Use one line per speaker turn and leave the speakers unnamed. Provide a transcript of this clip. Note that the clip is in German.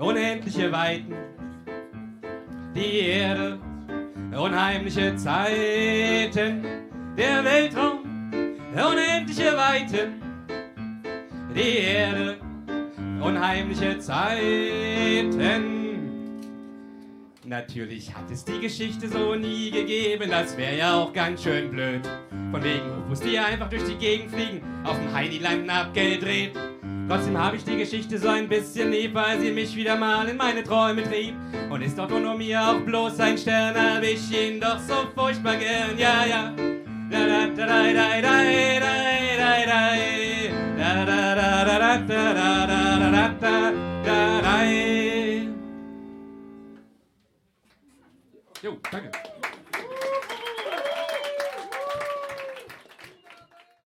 unendliche Weiten, die Erde, unheimliche Zeiten. Der Weltraum, unendliche Weiten, die Erde, unheimliche Zeiten. Natürlich hat es die Geschichte so nie gegeben, das wäre ja auch ganz schön blöd. Von wegen UFOs, die einfach durch die Gegend fliegen, auf dem Heidiland abgedreht. Trotzdem habe ich die Geschichte so ein bisschen lieb, weil sie mich wieder mal in meine Träume trieb. Und ist doch nur mir auch bloß ein Stern, hab ich ihn doch so furchtbar gern, ja, ja. Da, da, da, da, da, da, da, da, Jo, danke.